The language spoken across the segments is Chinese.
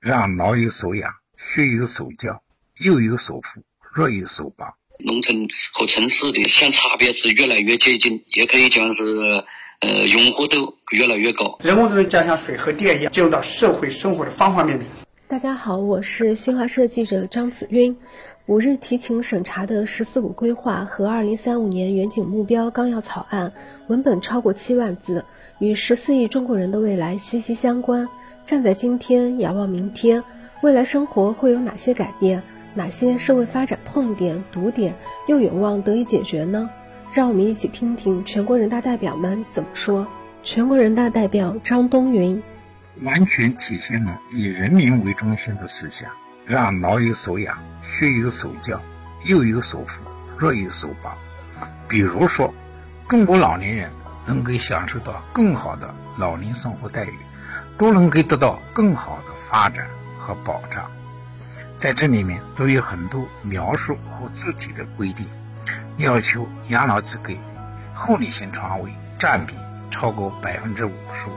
让老有所养，学有所教，幼有所扶，弱有所帮。农村和城市的相差别是越来越接近，也可以讲是呃融合度越来越高。人工智能将像水和电一样进入到社会生活的方方面面。大家好，我是新华社记者张子晕。五日提请审查的“十四五”规划和二零三五年远景目标纲要草案，文本超过七万字，与十四亿中国人的未来息息相关。站在今天，仰望明天，未来生活会有哪些改变？哪些社会发展痛点、堵点又有望得以解决呢？让我们一起听听全国人大代表们怎么说。全国人大代表张东云。完全体现了以人民为中心的思想，让老有所养，学有所教，幼有所扶，弱有所帮。比如说，中国老年人能够享受到更好的老年生活待遇，都能够得到更好的发展和保障。在这里面都有很多描述和具体的规定，要求养老机构护理型床位占比超过百分之五十五。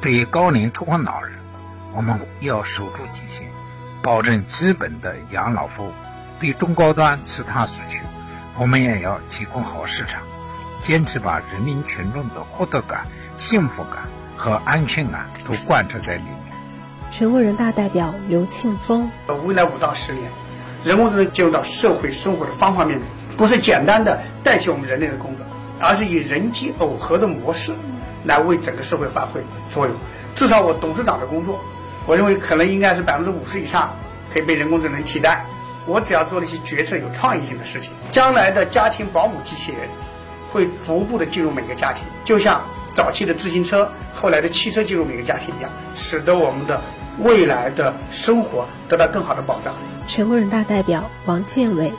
对于高龄托管老人，我们要守住底线，保证基本的养老服务；对中高端其他需求，我们也要提供好市场，坚持把人民群众的获得感、幸福感和安全感都贯彻在里面。全国人大代表刘庆峰：未来五到十年，人工智能进入到社会生活的方方面面，不是简单的代替我们人类的工作，而是以人机耦合的模式。来为整个社会发挥作用，至少我董事长的工作，我认为可能应该是百分之五十以上可以被人工智能替代。我只要做了一些决策有创意性的事情，将来的家庭保姆机器人会逐步的进入每个家庭，就像早期的自行车、后来的汽车进入每个家庭一样，使得我们的未来的生活得到更好的保障。全国人大代表王建伟。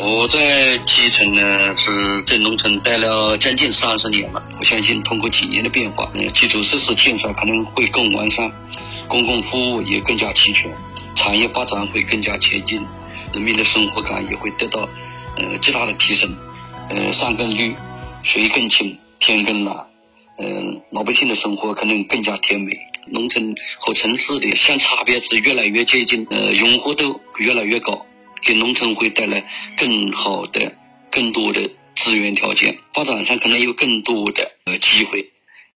我在基层呢，是在农村待了将近三十年了。我相信通过几年的变化，嗯，基础设施建设可能会更完善，公共服务也更加齐全，产业发展会更加前进，人民的生活感也会得到呃极大的提升。呃，山更绿，水更清，天更蓝，嗯，老百姓的生活可能更加甜美。农村和城市的相差别是越来越接近，呃，融合度越来越高。给农村会带来更好的、更多的资源条件，发展上可能有更多的呃机会。